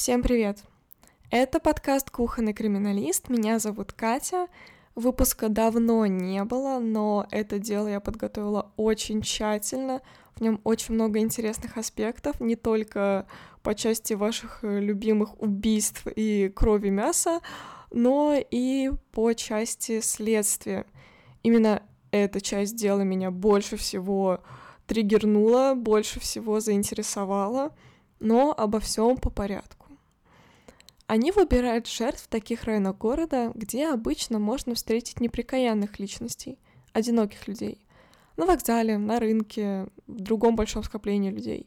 Всем привет! Это подкаст «Кухонный криминалист». Меня зовут Катя. Выпуска давно не было, но это дело я подготовила очень тщательно. В нем очень много интересных аспектов, не только по части ваших э, любимых убийств и крови мяса, но и по части следствия. Именно эта часть дела меня больше всего триггернула, больше всего заинтересовала, но обо всем по порядку. Они выбирают жертв в таких районах города, где обычно можно встретить неприкаянных личностей, одиноких людей. На вокзале, на рынке, в другом большом скоплении людей.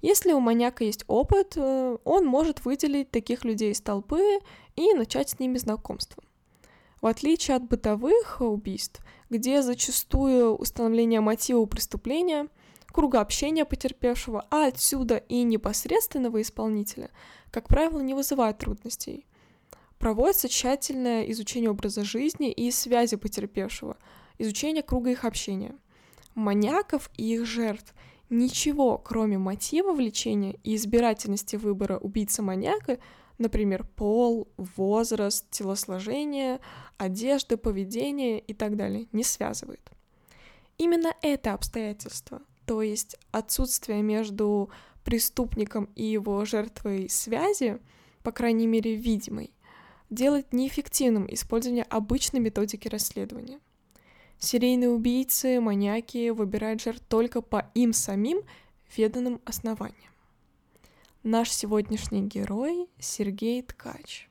Если у маньяка есть опыт, э, он может выделить таких людей из толпы и начать с ними знакомство. В отличие от бытовых убийств, где зачастую установление мотива преступления, круга общения потерпевшего, а отсюда и непосредственного исполнителя, как правило, не вызывает трудностей. Проводится тщательное изучение образа жизни и связи потерпевшего, изучение круга их общения. Маньяков и их жертв ничего, кроме мотива влечения и избирательности выбора убийцы-маньяка, например, пол, возраст, телосложение, одежда, поведение и так далее, не связывает. Именно это обстоятельство, то есть отсутствие между преступником и его жертвой связи, по крайней мере видимой, делает неэффективным использование обычной методики расследования. Серийные убийцы, маньяки выбирают жертв только по им самим веданным основаниям. Наш сегодняшний герой Сергей Ткач.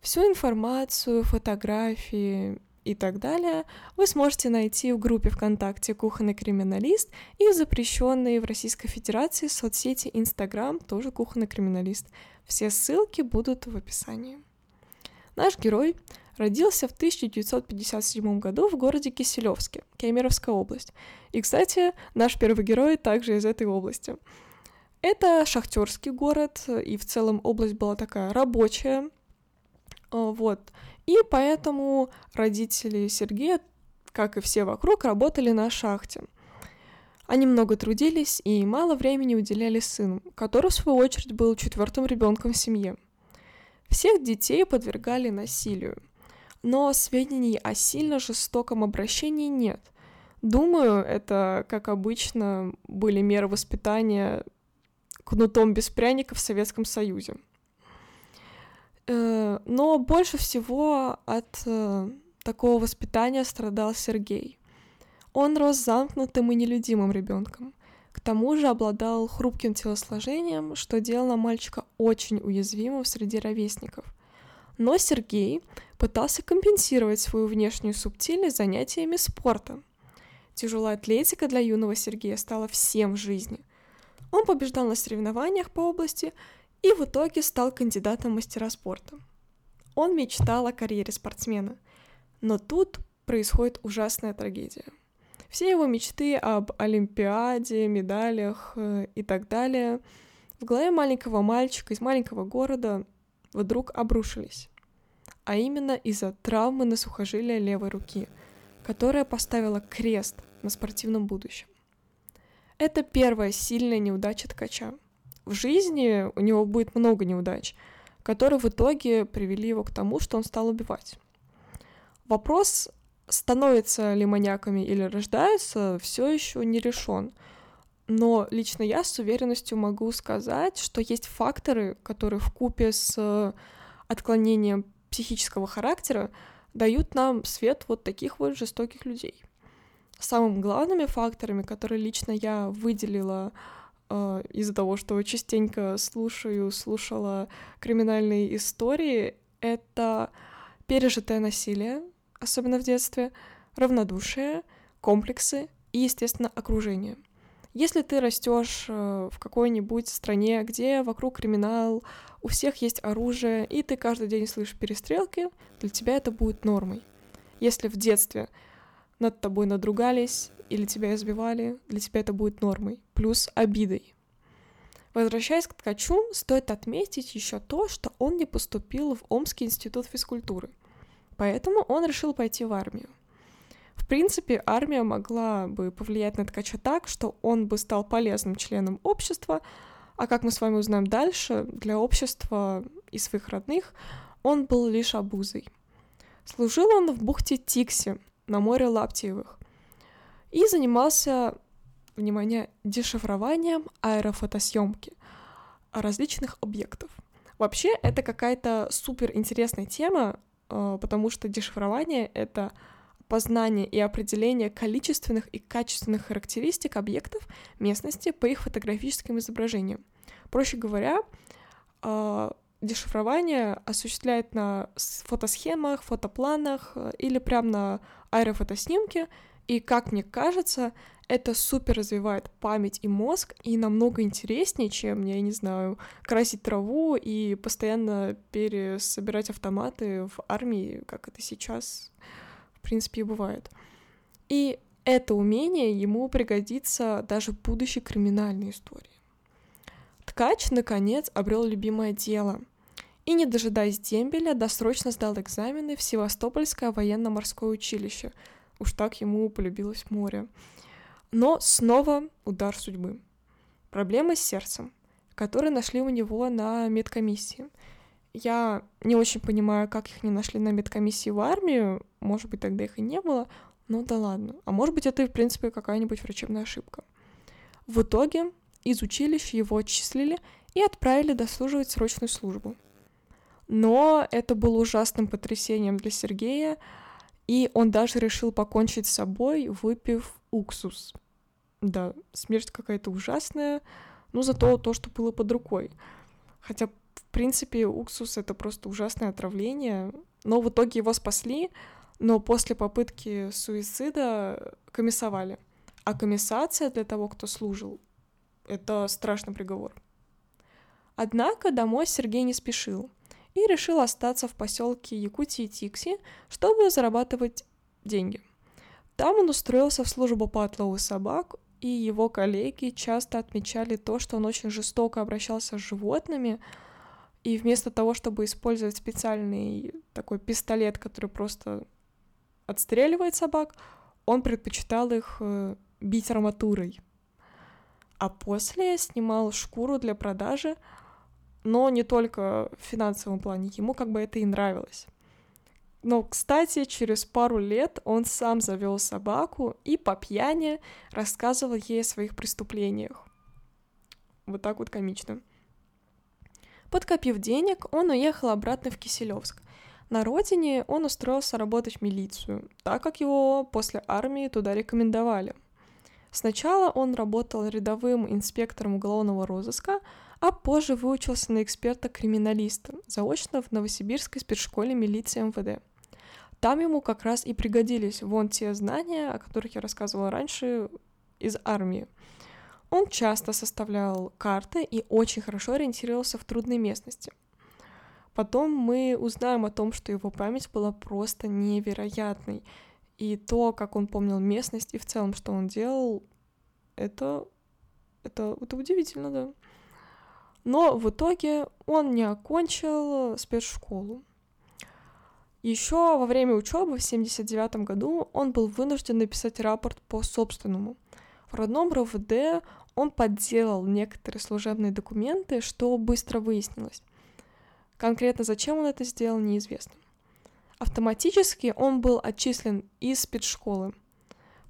Всю информацию, фотографии и так далее вы сможете найти в группе ВКонтакте «Кухонный криминалист» и в запрещенной в Российской Федерации соцсети Инстаграм тоже «Кухонный криминалист». Все ссылки будут в описании. Наш герой родился в 1957 году в городе Киселевске, Кемеровская область. И, кстати, наш первый герой также из этой области — это шахтерский город, и в целом область была такая рабочая, а, вот. И поэтому родители Сергея, как и все вокруг, работали на шахте. Они много трудились и мало времени уделяли сыну, который, в свою очередь, был четвертым ребенком в семье. Всех детей подвергали насилию, но сведений о сильно жестоком обращении нет. Думаю, это, как обычно, были меры воспитания кнутом без пряника в Советском Союзе. Э, но больше всего от э, такого воспитания страдал Сергей. Он рос замкнутым и нелюдимым ребенком. К тому же обладал хрупким телосложением, что делало мальчика очень уязвимым среди ровесников. Но Сергей пытался компенсировать свою внешнюю субтильность занятиями спорта. Тяжелая атлетика для юного Сергея стала всем в жизни. Он побеждал на соревнованиях по области и в итоге стал кандидатом мастера спорта. Он мечтал о карьере спортсмена, но тут происходит ужасная трагедия. Все его мечты об Олимпиаде, медалях э, и так далее в голове маленького мальчика из маленького города вдруг обрушились. А именно из-за травмы на сухожилие левой руки, которая поставила крест на спортивном будущем. Это первая сильная неудача ткача. В жизни у него будет много неудач, которые в итоге привели его к тому, что он стал убивать. Вопрос, становятся ли маньяками или рождаются, все еще не решен. Но лично я с уверенностью могу сказать, что есть факторы, которые в купе с отклонением психического характера дают нам свет вот таких вот жестоких людей самыми главными факторами, которые лично я выделила из-за того, что частенько слушаю, слушала криминальные истории, это пережитое насилие, особенно в детстве, равнодушие, комплексы и, естественно, окружение. Если ты растешь э, в какой-нибудь стране, где вокруг криминал, у всех есть оружие, и ты каждый день слышишь перестрелки, для тебя это будет нормой. Если в детстве над тобой надругались или тебя избивали, для тебя это будет нормой, плюс обидой. Возвращаясь к ткачу, стоит отметить еще то, что он не поступил в Омский институт физкультуры, поэтому он решил пойти в армию. В принципе, армия могла бы повлиять на ткача так, что он бы стал полезным членом общества, А как мы с вами узнаем дальше, для общества и своих родных он был лишь обузой. Служил он в бухте Тикси на море Лаптиевых и занимался, внимание, дешифрованием аэрофотосъемки различных объектов. Вообще, это какая-то супер интересная тема, э, потому что дешифрование — это познание и определение количественных и качественных характеристик объектов местности по их фотографическим изображениям. Проще говоря, э, дешифрование осуществляет на фотосхемах, фотопланах э, или прямо на аэрофотоснимке, и, как мне кажется, это супер развивает память и мозг, и намного интереснее, чем, я не знаю, красить траву и постоянно пересобирать автоматы в армии, как это сейчас, в принципе, и бывает. И это умение ему пригодится даже в будущей криминальной истории. Ткач, наконец, обрел любимое дело и, не дожидаясь дембеля, досрочно сдал экзамены в Севастопольское военно-морское училище. Уж так ему полюбилось море. Но снова удар судьбы. Проблемы с сердцем, которые нашли у него на медкомиссии. Я не очень понимаю, как их не нашли на медкомиссии в армию. Может быть, тогда их и не было. Ну да ладно. А может быть, это, в принципе, какая-нибудь врачебная ошибка. В итоге из училища его отчислили и отправили дослуживать срочную службу. Но это было ужасным потрясением для Сергея, и он даже решил покончить с собой, выпив уксус. Да, смерть какая-то ужасная, но зато то, что было под рукой. Хотя, в принципе, уксус — это просто ужасное отравление. Но в итоге его спасли, но после попытки суицида комиссовали. А комиссация для того, кто служил, это страшный приговор. Однако домой Сергей не спешил и решил остаться в поселке Якутии Тикси, чтобы зарабатывать деньги. Там он устроился в службу по отлову собак, и его коллеги часто отмечали то, что он очень жестоко обращался с животными, и вместо того, чтобы использовать специальный такой пистолет, который просто отстреливает собак, он предпочитал их э, бить арматурой. А после снимал шкуру для продажи, но не только в финансовом плане, ему как бы это и нравилось. Но, кстати, через пару лет он сам завел собаку и по пьяни рассказывал ей о своих преступлениях. Вот так вот комично. Подкопив денег, он уехал обратно в Киселевск. На родине он устроился работать в милицию, так как его после армии туда рекомендовали. Сначала он работал рядовым инспектором уголовного розыска, а позже выучился на эксперта-криминалиста, заочно в Новосибирской спецшколе милиции МВД. Там ему как раз и пригодились вон те знания, о которых я рассказывала раньше из армии. Он часто составлял карты и очень хорошо ориентировался в трудной местности. Потом мы узнаем о том, что его память была просто невероятной. И то, как он помнил местность и в целом, что он делал, это, это, это удивительно, да. Но в итоге он не окончил спецшколу. Еще во время учебы в 79 году он был вынужден написать рапорт по собственному. В родном РОВД он подделал некоторые служебные документы, что быстро выяснилось. Конкретно зачем он это сделал, неизвестно. Автоматически он был отчислен из спецшколы.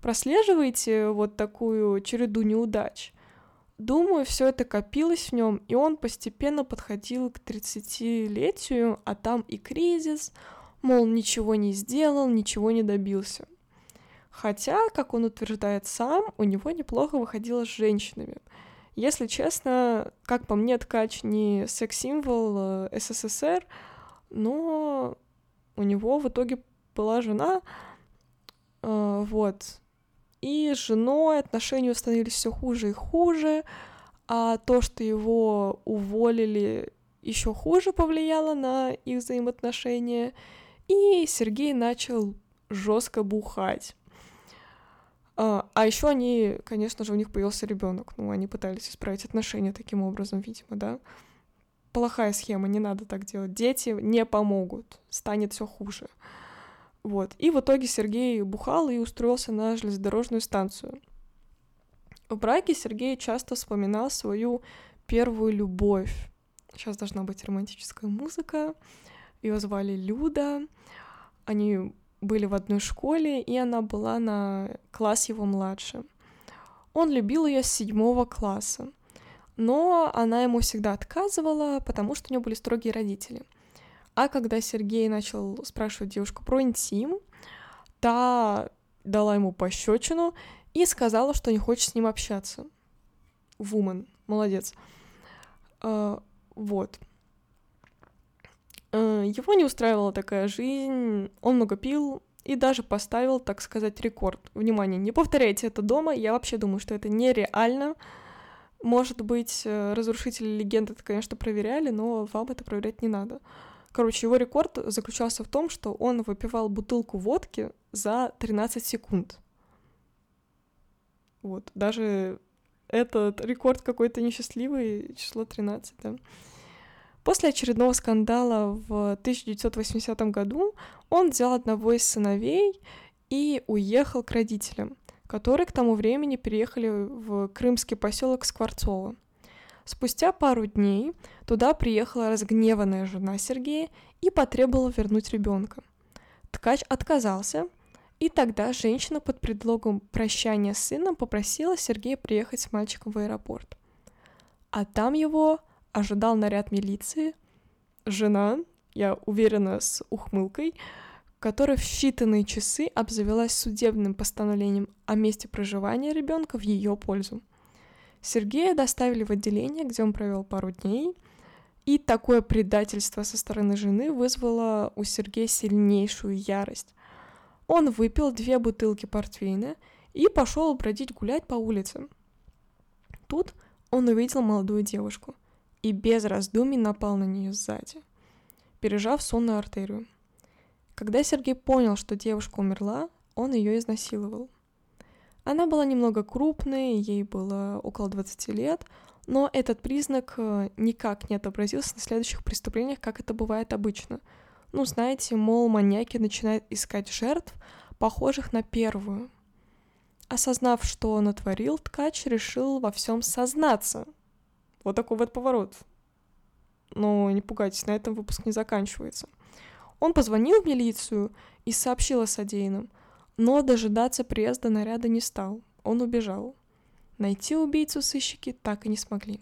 Прослеживаете вот такую череду неудач. Думаю, все это копилось в нем, и он постепенно подходил к 30-летию, а там и кризис, мол, ничего не сделал, ничего не добился. Хотя, как он утверждает сам, у него неплохо выходило с женщинами. Если честно, как по мне, ткач не секс-символ э, СССР, но у него в итоге была жена, э, вот. И с женой отношения становились все хуже и хуже, а то, что его уволили, еще хуже повлияло на их взаимоотношения. И Сергей начал жестко бухать. А, а еще они, конечно же, у них появился ребенок. Ну, они пытались исправить отношения таким образом, видимо, да. Плохая схема, не надо так делать. Дети не помогут, станет все хуже. Вот. И в итоге Сергей бухал и устроился на железнодорожную станцию. В браке Сергей часто вспоминал свою первую любовь. Сейчас должна быть романтическая музыка. Ее звали Люда. Они были в одной школе, и она была на класс его младше. Он любил ее с седьмого класса, но она ему всегда отказывала, потому что у нее были строгие родители. А когда Сергей начал спрашивать девушку про интим, та дала ему пощечину и сказала, что не хочет с ним общаться. Вумен, молодец. Uh, вот. Uh, его не устраивала такая жизнь, он много пил и даже поставил, так сказать, рекорд. Внимание, не повторяйте это дома, я вообще думаю, что это нереально. Может быть, э, разрушители легенд это, конечно, проверяли, но вам это проверять не надо. Короче, его рекорд заключался в том, что он выпивал бутылку водки за 13 секунд. Вот, даже этот рекорд какой-то несчастливый, число 13, да. После очередного скандала в 1980 году он взял одного из сыновей и уехал к родителям, которые к тому времени переехали в крымский поселок Скворцово. Спустя пару дней туда приехала разгневанная жена Сергея и потребовала вернуть ребенка. Ткач отказался, и тогда женщина под предлогом прощания с сыном попросила Сергея приехать с мальчиком в аэропорт. А там его ожидал наряд милиции, жена, я уверена, с ухмылкой, которая в считанные часы обзавелась судебным постановлением о месте проживания ребенка в ее пользу. Сергея доставили в отделение, где он провел пару дней, и такое предательство со стороны жены вызвало у Сергея сильнейшую ярость. Он выпил две бутылки портвейна и пошел бродить гулять по улице. Тут он увидел молодую девушку и без раздумий напал на нее сзади, пережав сонную артерию. Когда Сергей понял, что девушка умерла, он ее изнасиловал. Она была немного крупной, ей было около 20 лет, но этот признак э, никак не отобразился на следующих преступлениях, как это бывает обычно. Ну, знаете, мол, маньяки начинают искать жертв, похожих на первую. Осознав, что он натворил, ткач решил во всем сознаться — вот такой вот поворот. Но не пугайтесь, на этом выпуск не заканчивается. Он позвонил в милицию и сообщил о содеянном, но дожидаться приезда наряда не стал. Он убежал. Найти убийцу сыщики так и не смогли.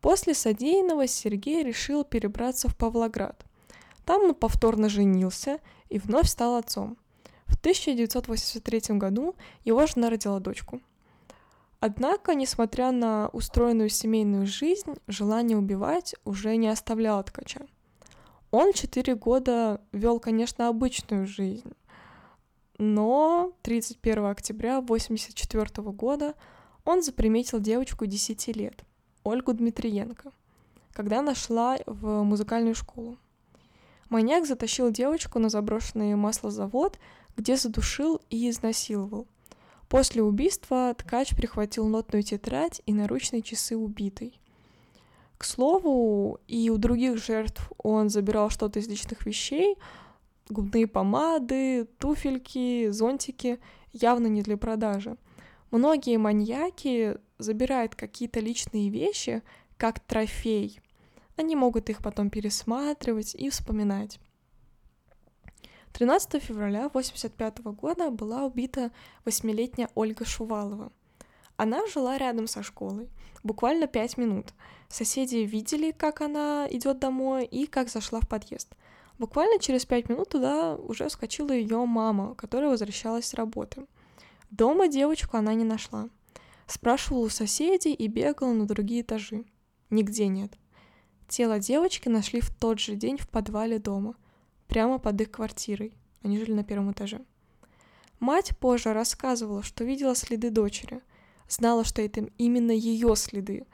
После содеянного Сергей решил перебраться в Павлоград. Там он повторно женился и вновь стал отцом. В 1983 году его жена родила дочку. Однако, несмотря на устроенную семейную жизнь, желание убивать уже не оставляло ткача. Он четыре года вел, конечно, обычную жизнь, но 31 октября 1984 года он заприметил девочку 10 лет, Ольгу Дмитриенко, когда она шла в музыкальную школу. Маньяк затащил девочку на заброшенный маслозавод, где задушил и изнасиловал – После убийства ткач прихватил нотную тетрадь и наручные часы убитой. К слову, и у других жертв он забирал что-то из личных вещей, губные помады, туфельки, зонтики, явно не для продажи. Многие маньяки забирают какие-то личные вещи как трофей. Они могут их потом пересматривать и вспоминать. 13 февраля 1985 года была убита восьмилетняя Ольга Шувалова. Она жила рядом со школой, буквально пять минут. Соседи видели, как она идет домой и как зашла в подъезд. Буквально через пять минут туда уже вскочила ее мама, которая возвращалась с работы. Дома девочку она не нашла. Спрашивала у соседей и бегала на другие этажи. Нигде нет. Тело девочки нашли в тот же день в подвале дома – прямо под их квартирой. Они жили на первом этаже. Мать позже рассказывала, что видела следы дочери, знала, что это именно ее следы,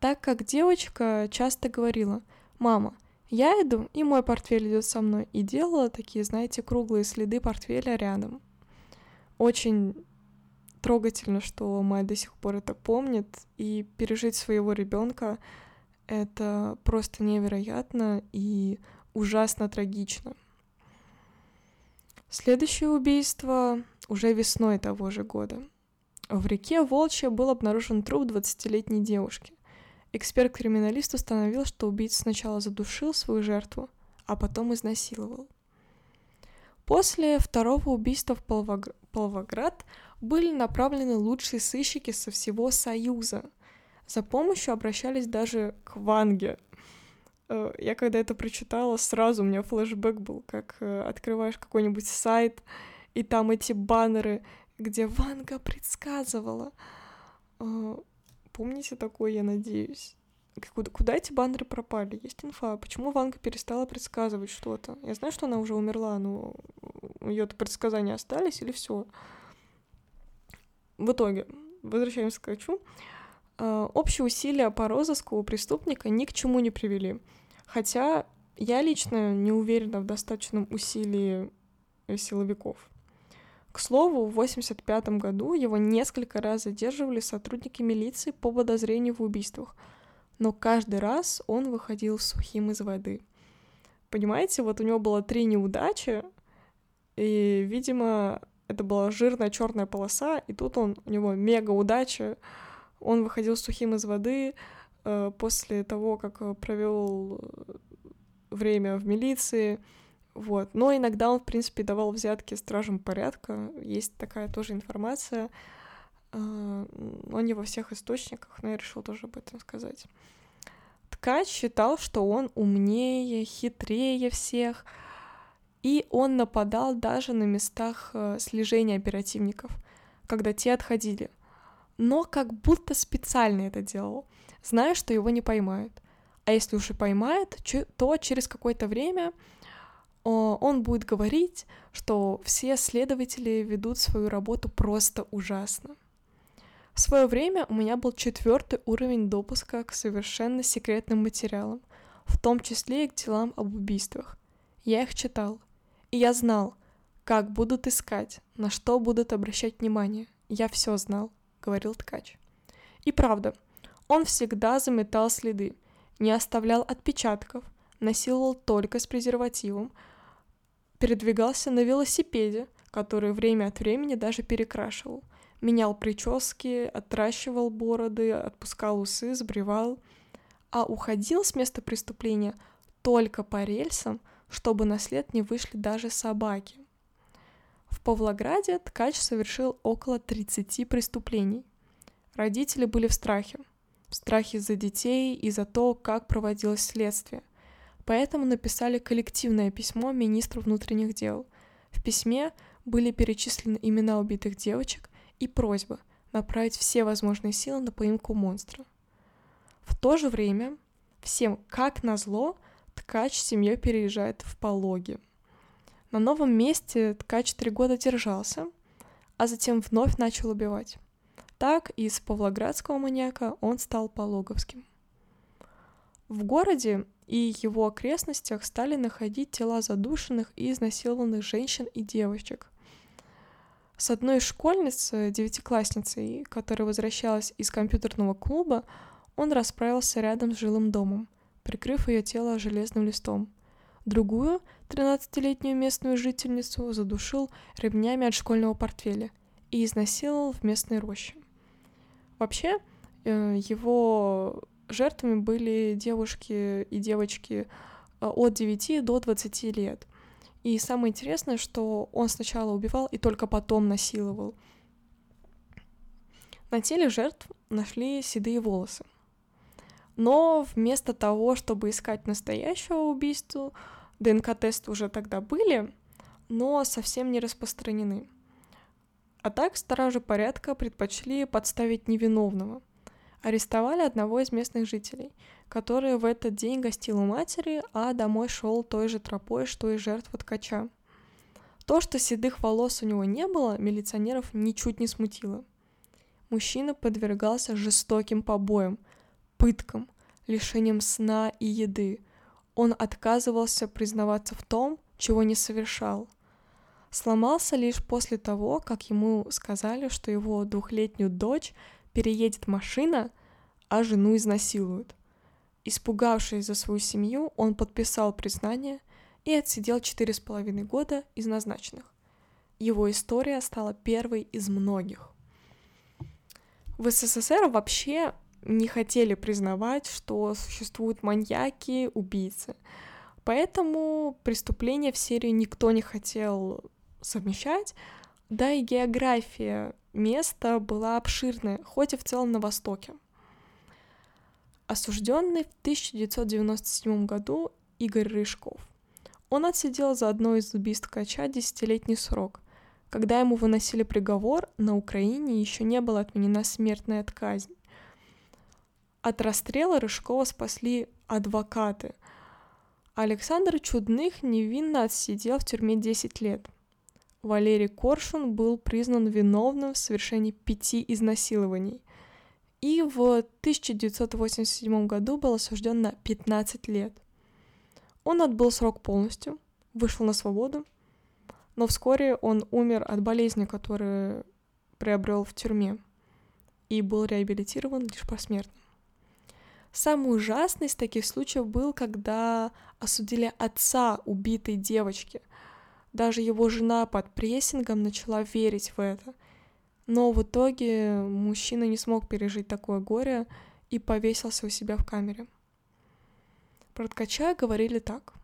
так как девочка часто говорила «Мама, я иду, и мой портфель идет со мной», и делала такие, знаете, круглые следы портфеля рядом. Очень трогательно, что мать до сих пор это помнит, и пережить своего ребенка это просто невероятно, и ужасно трагично. Следующее убийство уже весной того же года. В реке Волчья был обнаружен труп 20-летней девушки. Эксперт-криминалист установил, что убийца сначала задушил свою жертву, а потом изнасиловал. После второго убийства в Павлог... Павлоград были направлены лучшие сыщики со всего Союза. За помощью обращались даже к Ванге. Э, я когда это прочитала, сразу у меня флешбэк был, как э, открываешь какой-нибудь сайт, и там эти баннеры, где Ванга предсказывала. Помните такое, я надеюсь? Куда, куда эти баннеры пропали? Есть инфа. Почему Ванга перестала предсказывать что-то? Я знаю, что она уже умерла, но ее предсказания остались или все? В итоге, возвращаемся к Качу. А, общие усилия по розыску у преступника ни к чему не привели. Хотя я лично не уверена в достаточном усилии силовиков. К слову, в 1985 году его несколько раз задерживали сотрудники милиции по подозрению в убийствах, но каждый раз он выходил сухим из воды. Понимаете, вот у него было три неудачи, и, видимо, это была жирная черная полоса, и тут он, у него мега удача, он выходил сухим из воды э, после того, как провел э, время в милиции, вот. Но иногда он, в принципе, давал взятки стражам порядка, есть такая тоже информация, э, но не во всех источниках, но я решил тоже об этом сказать. Ткач считал, что он умнее, хитрее всех, и он нападал даже на местах э, слежения оперативников, когда те отходили. Но как будто специально это делал, зная, что его не поймают. А если уж и поймают, то через какое-то время он будет говорить, что все следователи ведут свою работу просто ужасно. В свое время у меня был четвертый уровень допуска к совершенно секретным материалам, в том числе и к делам об убийствах. Я их читал. И я знал, как будут искать, на что будут обращать внимание. Я все знал, говорил ткач. И правда, он всегда заметал следы, не оставлял отпечатков, насиловал только с презервативом, передвигался на велосипеде, который время от времени даже перекрашивал, менял прически, отращивал бороды, отпускал усы, сбривал, а уходил с места преступления только по рельсам – чтобы на след не вышли даже собаки. В Павлограде ткач совершил около 30 преступлений. Родители были в страхе. В страхе за детей и за то, как проводилось следствие. Поэтому написали коллективное письмо министру внутренних дел. В письме были перечислены имена убитых девочек и просьба направить все возможные силы на поимку монстра. В то же время всем, как назло, ткач с семьей переезжает в Пологи. На новом месте ткач три года держался, а затем вновь начал убивать. Так из павлоградского маньяка он стал пологовским. В городе и его окрестностях стали находить тела задушенных и изнасилованных женщин и девочек. С одной школьниц, девятиклассницей, которая возвращалась из компьютерного клуба, он расправился рядом с жилым домом – прикрыв ее тело железным листом. Другую, 13-летнюю местную жительницу, задушил ремнями от школьного портфеля и изнасиловал в местной роще. Вообще, э, его жертвами были девушки и девочки э, от 9 до 20 лет. И самое интересное, что он сначала убивал и только потом насиловал. На теле жертв нашли седые волосы. Но вместо того, чтобы искать настоящего убийства, ДНК-тесты уже тогда были, но совсем не распространены. А так стражи порядка предпочли подставить невиновного. Арестовали одного из местных жителей, который в этот день гостил у матери, а домой шел той же тропой, что и жертва ткача. То, что седых волос у него не было, милиционеров ничуть не смутило. Мужчина подвергался жестоким побоям, пыткам, лишением сна и еды. Он отказывался признаваться в том, чего не совершал. Сломался лишь после того, как ему сказали, что его двухлетнюю дочь переедет машина, а жену изнасилуют. Испугавшись за свою семью, он подписал признание и отсидел четыре с половиной года из назначенных. Его история стала первой из многих. В СССР вообще не хотели признавать, что существуют маньяки, убийцы. Поэтому преступления в серию никто не хотел совмещать, да и география места была обширная, хоть и в целом на Востоке. Осужденный в 1997 году Игорь Рыжков. Он отсидел за одно из убийств Кача десятилетний срок. Когда ему выносили приговор, на Украине еще не была отменена смертная казнь. От расстрела Рыжкова спасли адвокаты. Александр Чудных невинно отсидел в тюрьме 10 лет. Валерий Коршун был признан виновным в совершении пяти изнасилований. И в 1987 году был осужден на 15 лет. Он отбыл срок полностью, вышел на свободу, но вскоре он умер от болезни, которую приобрел в тюрьме, и был реабилитирован лишь посмертно. Самый ужасный из таких случаев был, когда осудили отца убитой девочки. Даже его жена под прессингом начала верить в это. Но в итоге мужчина не смог пережить такое горе и повесился у себя в камере. Про ткача говорили так.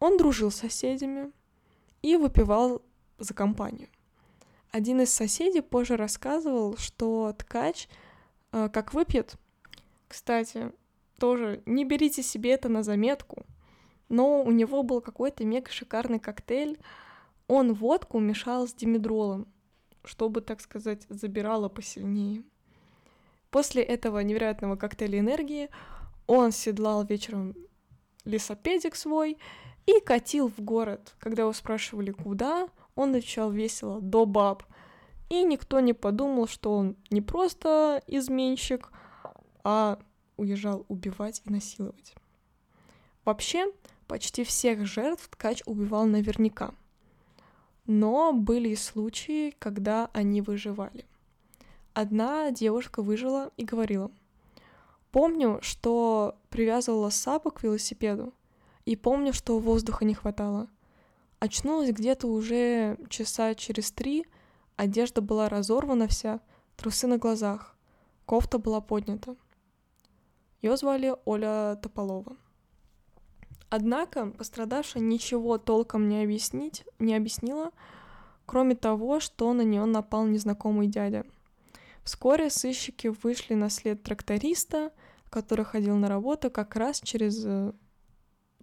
Он дружил с соседями и выпивал за компанию. Один из соседей позже рассказывал, что ткач, э, как выпьет, кстати, тоже не берите себе это на заметку, но у него был какой-то мега шикарный коктейль. Он водку мешал с димедролом, чтобы, так сказать, забирало посильнее. После этого невероятного коктейля энергии он седлал вечером лесопедик свой и катил в город. Когда его спрашивали, куда, он отвечал весело «до баб». И никто не подумал, что он не просто изменщик, а уезжал убивать и насиловать. Вообще, почти всех жертв ткач убивал наверняка. Но были и случаи, когда они выживали. Одна девушка выжила и говорила, «Помню, что привязывала сапу к велосипеду, и помню, что воздуха не хватало. Очнулась где-то уже часа через три, одежда была разорвана вся, трусы на глазах, кофта была поднята. Ее звали Оля Тополова. Однако пострадавшая ничего толком не объяснить, не объяснила, кроме того, что на нее напал незнакомый дядя. Вскоре сыщики вышли на след тракториста, который ходил на работу как раз через э,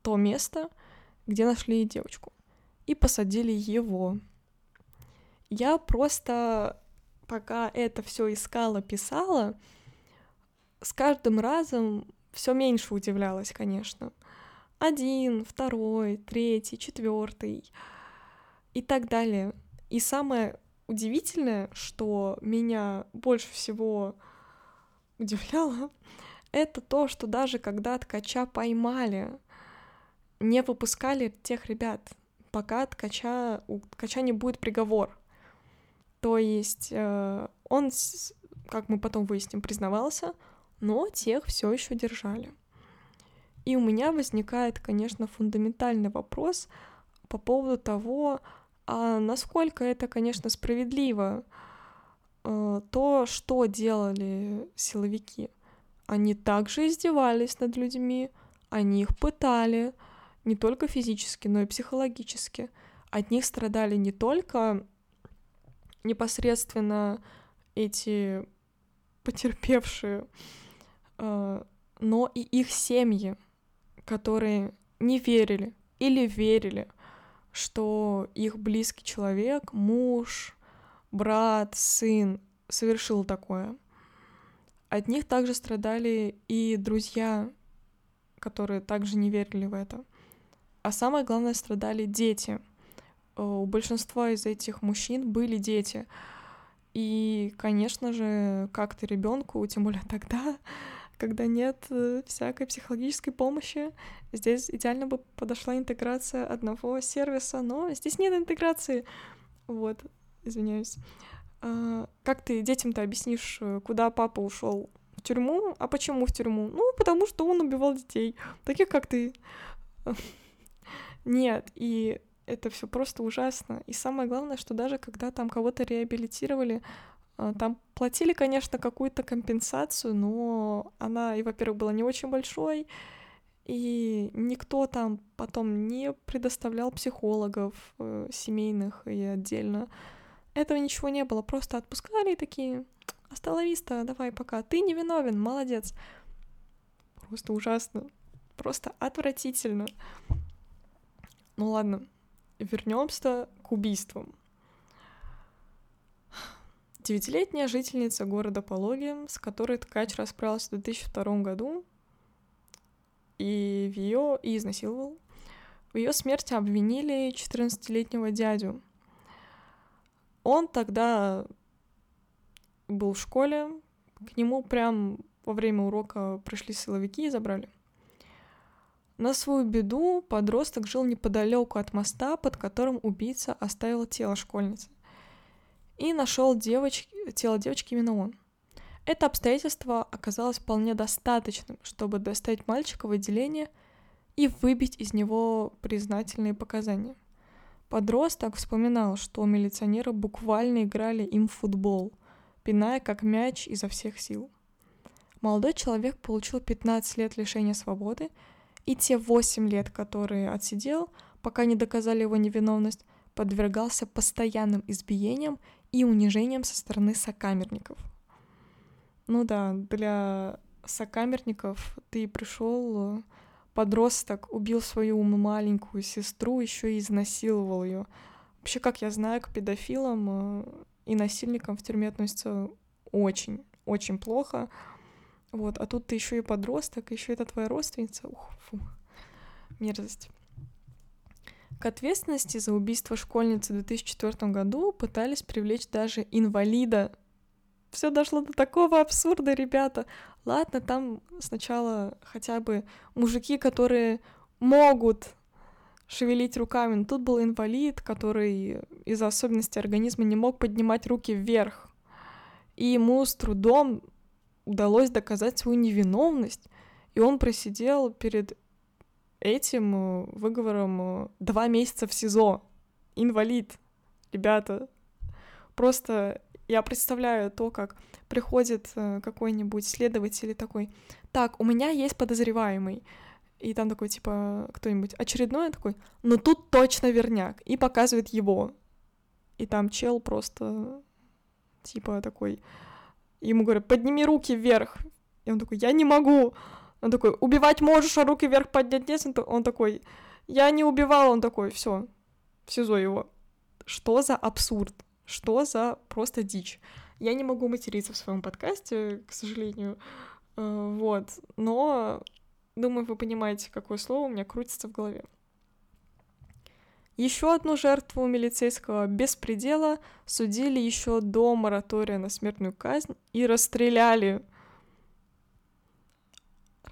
то место, где нашли девочку, и посадили его. Я просто, пока это все искала, писала, с каждым разом все меньше удивлялась, конечно. Один, второй, третий, четвертый и так далее. И самое удивительное, что меня больше всего удивляло, это то, что даже когда ткача поймали, не выпускали тех ребят, пока ткача, у ткача не будет приговор. То есть э, он, как мы потом выясним, признавался, но тех все еще держали. И у меня возникает, конечно, фундаментальный вопрос по поводу того, а насколько это, конечно, справедливо, э, то, что делали силовики. Они также издевались над людьми, они их пытали, не только физически, но и психологически. От них страдали не только непосредственно эти потерпевшие Э, но и их семьи, которые не верили или верили, что их близкий человек, муж, брат, сын совершил такое. От них также страдали и друзья, которые также не верили в это. А самое главное, страдали дети. Э, у большинства из этих мужчин были дети. И, конечно же, как-то ребенку, тем более тогда, когда нет э, всякой психологической помощи. Здесь идеально бы подошла интеграция одного сервиса, но здесь нет интеграции. Вот, извиняюсь. А, как ты детям-то объяснишь, э, куда папа ушел? В тюрьму? А почему в тюрьму? Ну, потому что он убивал детей, таких как ты. Нет, и это все просто ужасно. И самое главное, что даже когда там кого-то реабилитировали, там платили, конечно, какую-то компенсацию, но она, и, во-первых, была не очень большой, и никто там потом не предоставлял психологов э, семейных и отдельно. Этого ничего не было, просто отпускали и такие, остановиста, давай пока, ты не виновен, молодец. Просто ужасно, просто отвратительно. Ну ладно, вернемся к убийствам. Девятилетняя жительница города Пологи, с которой ткач расправился в 2002 году, и в ее и изнасиловал. В ее смерти обвинили 14-летнего дядю. Он тогда был в школе, к нему прям во время урока пришли силовики и забрали. На свою беду подросток жил неподалеку от моста, под которым убийца оставил тело школьницы и нашел девоч... тело девочки именно он. Это обстоятельство оказалось вполне достаточным, чтобы достать мальчика в отделение и выбить из него признательные показания. Подросток вспоминал, что милиционеры буквально играли им в футбол, пиная как мяч изо всех сил. Молодой человек получил 15 лет лишения свободы, и те 8 лет, которые отсидел, пока не доказали его невиновность, подвергался постоянным избиениям и унижением со стороны сокамерников. Ну да, для сокамерников ты пришел подросток, убил свою маленькую сестру, еще и изнасиловал ее. Вообще, как я знаю, к педофилам э, и насильникам в тюрьме относятся очень, очень плохо. Вот, а тут ты еще и подросток, еще это твоя родственница. Ух, фу, мерзость. К ответственности за убийство школьницы в 2004 году пытались привлечь даже инвалида. Все дошло до такого абсурда, ребята. Ладно, там сначала хотя бы мужики, которые могут шевелить руками. Но тут был инвалид, который из-за особенностей организма не мог поднимать руки вверх. И ему с трудом удалось доказать свою невиновность. И он просидел перед этим э, выговором э, два месяца в СИЗО. Инвалид, ребята. Просто я представляю то, как приходит э, какой-нибудь следователь такой, так, у меня есть подозреваемый. И там такой, типа, кто-нибудь очередной такой, ну тут точно верняк. И показывает его. И там чел просто, типа, такой, ему говорят, подними руки вверх. И он такой, я не могу. Он такой, убивать можешь, а руки вверх поднять нет? Он такой, я не убивал. Он такой, все, в СИЗО его. Что за абсурд? Что за просто дичь? Я не могу материться в своем подкасте, к сожалению. Э, вот. Но думаю, вы понимаете, какое слово у меня крутится в голове. Еще одну жертву милицейского беспредела судили еще до моратория на смертную казнь и расстреляли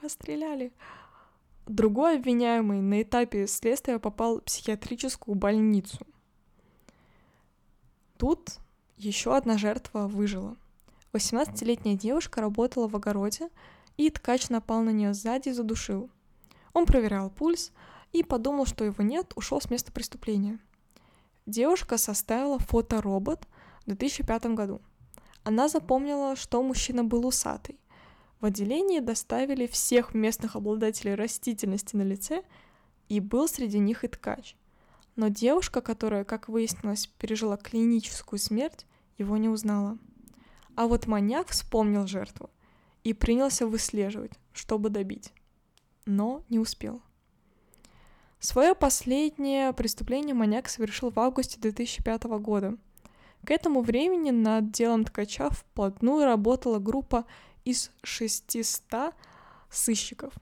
расстреляли. Другой обвиняемый на этапе следствия попал в психиатрическую больницу. Тут еще одна жертва выжила. 18-летняя девушка работала в огороде, и ткач напал на нее сзади и задушил. Он проверял пульс и подумал, что его нет, ушел с места преступления. Девушка составила фоторобот в 2005 году. Она запомнила, что мужчина был усатый, в отделение доставили всех местных обладателей растительности на лице, и был среди них и ткач. Но девушка, которая, как выяснилось, пережила клиническую смерть, его не узнала. А вот маньяк вспомнил жертву и принялся выслеживать, чтобы добить. Но не успел. Свое последнее преступление маньяк совершил в августе 2005 года. К этому времени над делом ткача вплотную работала группа из 600 сыщиков.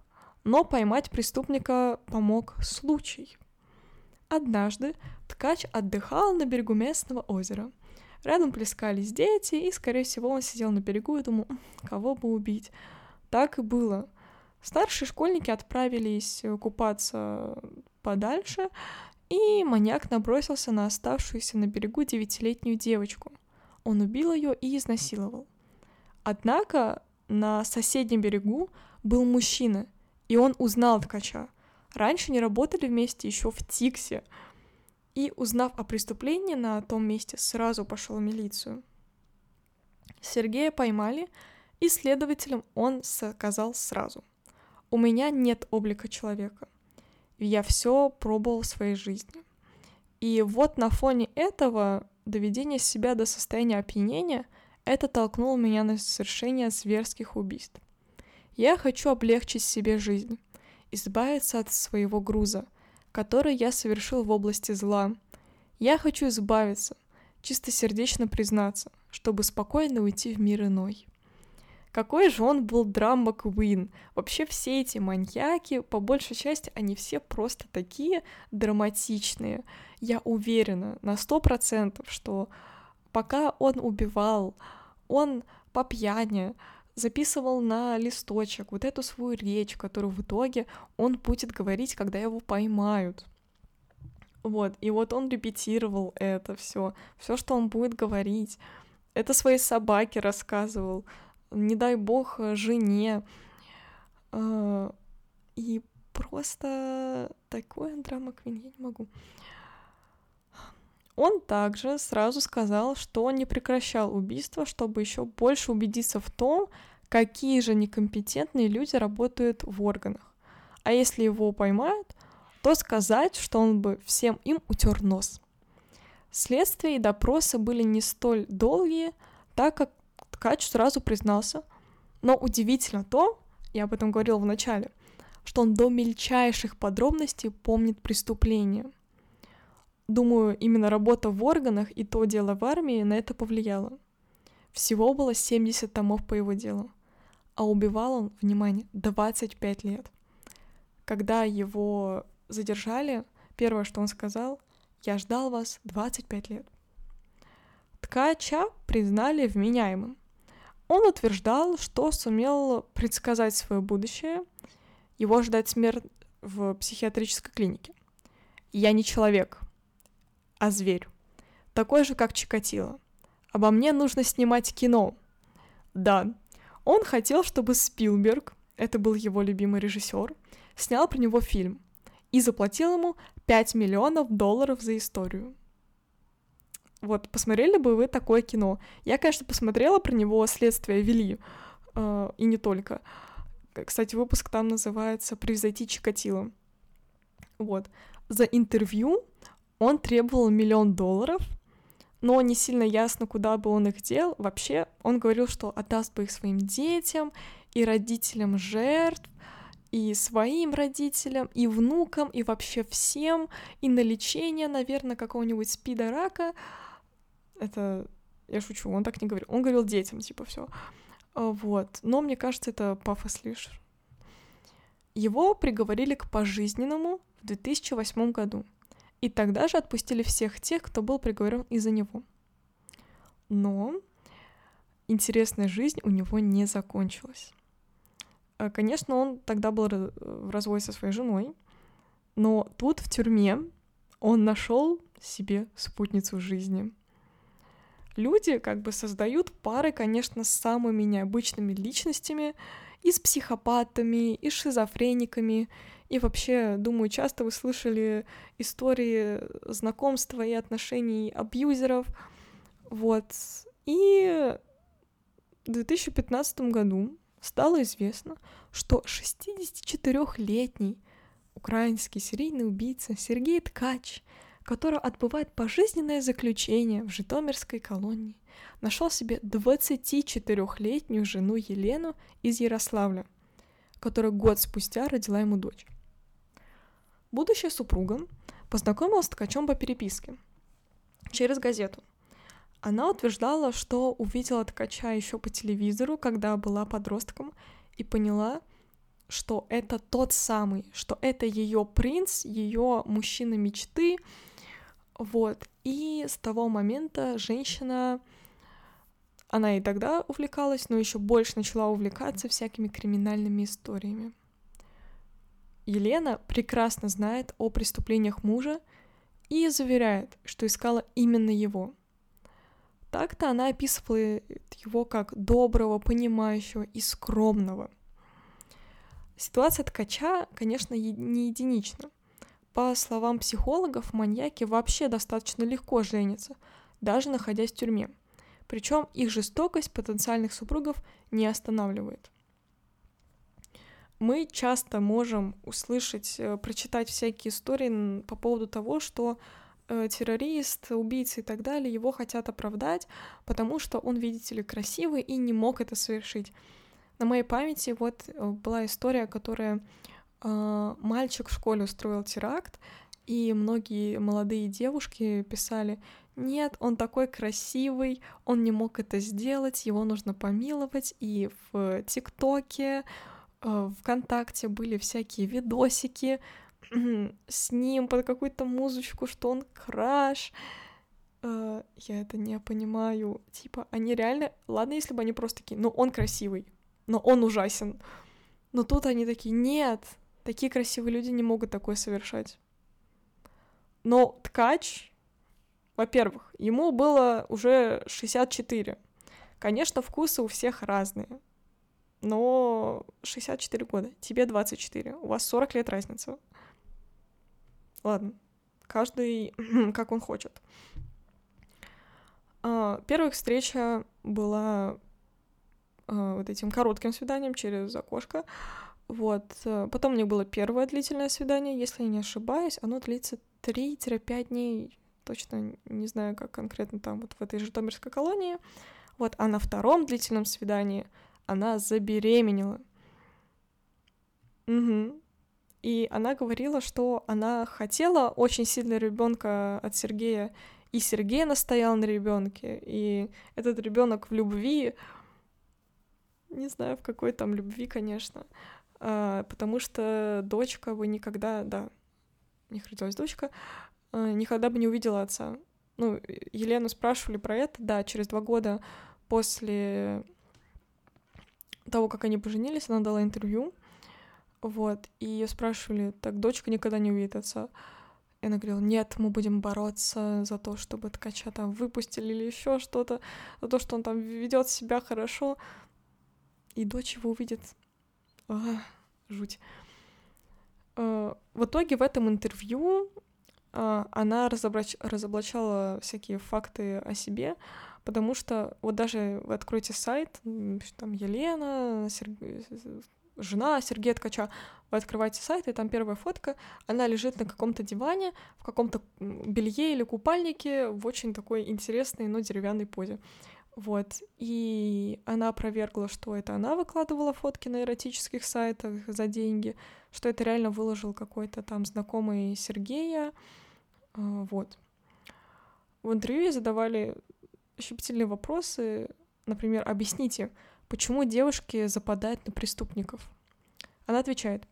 Но поймать преступника помог случай. Однажды ткач отдыхал на берегу местного озера. Рядом плескались дети, и, скорее всего, он сидел на берегу и думал, кого бы убить. Так и было. Старшие школьники отправились купаться подальше, и маньяк набросился на оставшуюся на берегу девятилетнюю девочку. Он убил ее и изнасиловал. Однако на соседнем берегу был мужчина, и он узнал ткача. Раньше не работали вместе еще в Тиксе. И, узнав о преступлении на том месте, сразу пошел в милицию. Сергея поймали, и следователям он сказал сразу. У меня нет облика человека. Я все пробовал в своей жизни. И вот на фоне этого доведение себя до состояния опьянения это толкнуло меня на совершение зверских убийств. Я хочу облегчить себе жизнь, избавиться от своего груза, который я совершил в области зла. Я хочу избавиться, чистосердечно признаться, чтобы спокойно уйти в мир иной. Какой же он был драма Куин. Вообще все эти маньяки, по большей части, они все просто такие драматичные. Я уверена на сто процентов, что пока он убивал, он по пьяни записывал на листочек вот эту свою речь, которую в итоге он будет говорить, когда его поймают. Вот, и вот он репетировал это все, все, что он будет говорить. Это своей собаке рассказывал, не дай бог, жене. А, и просто такое драма Квин, я не могу. Он также сразу сказал, что он не прекращал убийство, чтобы еще больше убедиться в том, какие же некомпетентные люди работают в органах. А если его поймают, то сказать, что он бы всем им утер нос. Следствие и допросы были не столь долгие, так как Ткач сразу признался. Но удивительно то, я об этом говорил в начале, что он до мельчайших подробностей помнит преступление. Думаю, именно работа в органах и то дело в армии на это повлияло. Всего было 70 томов по его делу, а убивал он, внимание, 25 лет. Когда его задержали, первое, что он сказал, я ждал вас 25 лет. Ткача признали вменяемым. Он утверждал, что сумел предсказать свое будущее, его ждать смерть в психиатрической клинике. Я не человек, а зверь. Такой же, как Чикатило. Обо мне нужно снимать кино. Да, он хотел, чтобы Спилберг, это был его любимый режиссер, снял про него фильм и заплатил ему 5 миллионов долларов за историю. Вот, посмотрели бы вы такое кино? Я, конечно, посмотрела про него «Следствие вели», э, и не только. Кстати, выпуск там называется «Превзойти Чикатило». Вот. За интервью он требовал миллион долларов, но не сильно ясно, куда бы он их дел. Вообще, он говорил, что отдаст бы их своим детям и родителям жертв, и своим родителям, и внукам, и вообще всем, и на лечение, наверное, какого-нибудь спида рака. Это я шучу, он так не говорил. Он говорил детям, типа, все. А, вот. Но мне кажется, это пафос лишь. Его приговорили к пожизненному в 2008 году. И тогда же отпустили всех тех, кто был приговорен из-за него. Но интересная жизнь у него не закончилась. А, конечно, он тогда был в разводе со своей женой, но тут в тюрьме он нашел себе спутницу жизни. Люди как бы создают пары, конечно, с самыми необычными личностями, и с психопатами, и с шизофрениками. И вообще, думаю, часто вы слышали истории знакомства и отношений абьюзеров. Вот. И в 2015 году стало известно, что 64-летний украинский серийный убийца Сергей Ткач, который отбывает пожизненное заключение в Житомирской колонии, нашел себе 24-летнюю жену Елену из Ярославля, которая год спустя родила ему дочь. Будущая супруга познакомилась с ткачом по переписке через газету. Она утверждала, что увидела ткача еще по телевизору, когда была подростком, и поняла, что это тот самый, что это ее принц, ее мужчина мечты. Вот. И с того момента женщина, она и тогда увлекалась, но еще больше начала увлекаться всякими криминальными историями. Елена прекрасно знает о преступлениях мужа и заверяет, что искала именно его. Так-то она описывала его как доброго, понимающего и скромного. Ситуация ткача, конечно, не единична. По словам психологов, маньяки вообще достаточно легко женятся, даже находясь в тюрьме. Причем их жестокость потенциальных супругов не останавливает. Мы часто можем услышать, э, прочитать всякие истории по поводу того, что э, террорист, убийца и так далее, его хотят оправдать, потому что он, видите ли, красивый и не мог это совершить. На моей памяти вот э, была история, которая мальчик в школе устроил теракт, и многие молодые девушки писали, нет, он такой красивый, он не мог это сделать, его нужно помиловать, и в ТикТоке, э, ВКонтакте были всякие видосики с ним под какую-то музычку, что он краш. Э, я это не понимаю. Типа, они реально... Ладно, если бы они просто такие, ну он красивый, но он ужасен. Но тут они такие, нет, такие красивые люди не могут такое совершать. Но ткач, во-первых, ему было уже 64. Конечно, вкусы у всех разные. Но 64 года, тебе 24, у вас 40 лет разница. Ладно, каждый как он хочет. А, первая встреча была а, вот этим коротким свиданием через окошко. Вот. Э, потом у них было первое длительное свидание, если я не ошибаюсь, оно длится 3-5 дней, точно не знаю, как конкретно там вот в этой Житомирской колонии. Вот, а на втором длительном свидании она забеременела. Угу. И она говорила, что она хотела очень сильно ребенка от Сергея, и Сергей настоял на ребенке, и этот ребенок в любви, не знаю, в какой там любви, конечно, потому что дочка бы никогда, да, не родилась дочка, э, никогда бы не увидела отца. Ну, Елену спрашивали про это, да, через два года после того, как они поженились, она дала интервью, вот, и ее спрашивали, так дочка никогда не увидит отца. И она говорила, нет, мы будем бороться за то, чтобы ткача там выпустили или еще что-то, за то, что он там ведет себя хорошо, и дочь его увидит. А, жуть. Э, в итоге в этом интервью э, она разоблач... разоблачала всякие факты о себе, потому что вот даже вы откроете сайт, там Елена, Серг... жена Сергея Ткача, вы открываете сайт, и там первая фотка, она лежит на каком-то диване, в каком-то белье или купальнике в очень такой интересной, но деревянной позе. Вот. И она опровергла, что это она выкладывала фотки на эротических сайтах за деньги, что это реально выложил какой-то там знакомый Сергея. А, вот. В интервью задавали щепетильные вопросы, например, объясните, почему девушки западают на преступников. Она отвечает,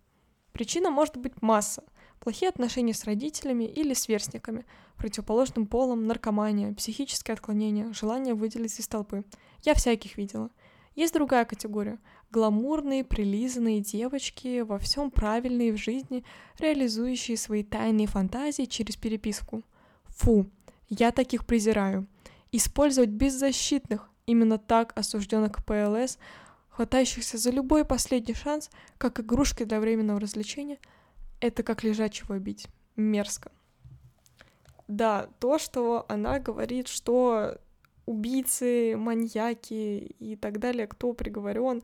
причина может быть масса — плохие отношения с родителями или сверстниками, противоположным полом, наркомания, психическое отклонение, желание выделиться из толпы. Я всяких видела. Есть другая категория. Гламурные, прилизанные девочки, во всем правильные в жизни, реализующие свои тайные фантазии через переписку. Фу, я таких презираю. Использовать беззащитных, именно так осужденных ПЛС, хватающихся за любой последний шанс, как игрушки для временного развлечения – это как лежачего бить. Мерзко. Да, то, что она говорит, что убийцы, маньяки и так далее, кто приговорен,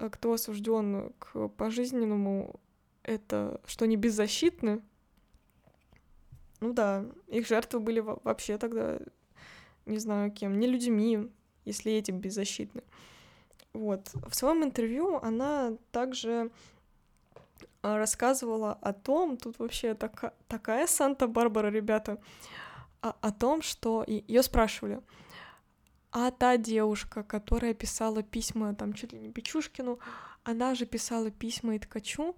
э, кто осужден к пожизненному, это что они беззащитны. Ну да, их жертвы были вообще тогда, не знаю кем, не людьми, если эти беззащитны. Вот. В своем интервью она также рассказывала о том, тут вообще така, такая Санта-Барбара, ребята, о, о том, что ее спрашивали, а та девушка, которая писала письма там чуть ли не Печушкину, она же писала письма и ткачу,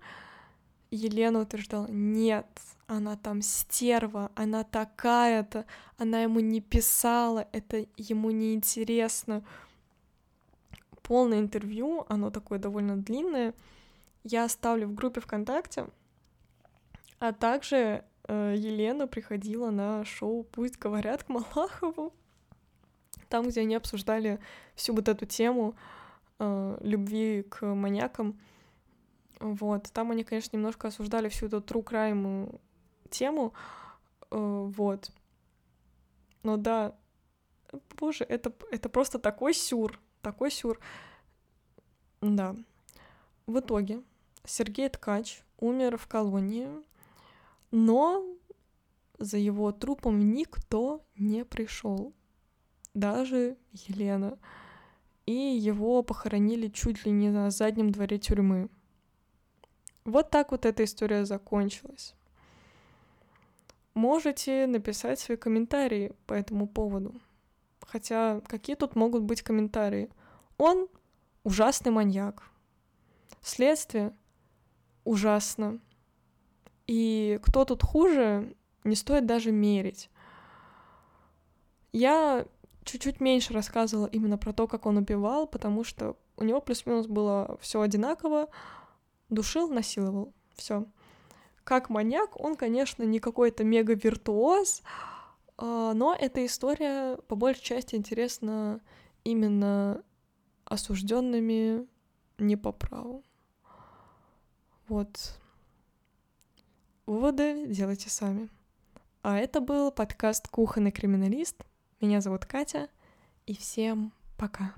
Елена утверждала, нет, она там стерва, она такая-то, она ему не писала, это ему не интересно. Полное интервью, оно такое довольно длинное, я оставлю в группе ВКонтакте, а также э, Елена приходила на шоу «Пусть говорят» к Малахову, там, где они обсуждали всю вот эту тему э, любви к маньякам. Вот, там они, конечно, немножко осуждали всю эту true crime тему, э, вот. Но да, Боже, это, это просто такой сюр, такой сюр. Да. В итоге Сергей Ткач умер в колонии, но за его трупом никто не пришел, даже Елена. И его похоронили чуть ли не на заднем дворе тюрьмы. Вот так вот эта история закончилась. Можете написать свои комментарии по этому поводу. Хотя какие тут могут быть комментарии? Он ужасный маньяк. Следствие ужасно. И кто тут хуже, не стоит даже мерить. Я чуть-чуть меньше рассказывала именно про то, как он убивал, потому что у него плюс-минус было все одинаково. Душил, насиловал. Все. Как маньяк, он, конечно, не какой-то мега-виртуоз, а, но эта история по большей части интересна именно осужденными не по праву. Вот. Выводы делайте сами. А это был подкаст «Кухонный криминалист». Меня зовут Катя, и всем пока.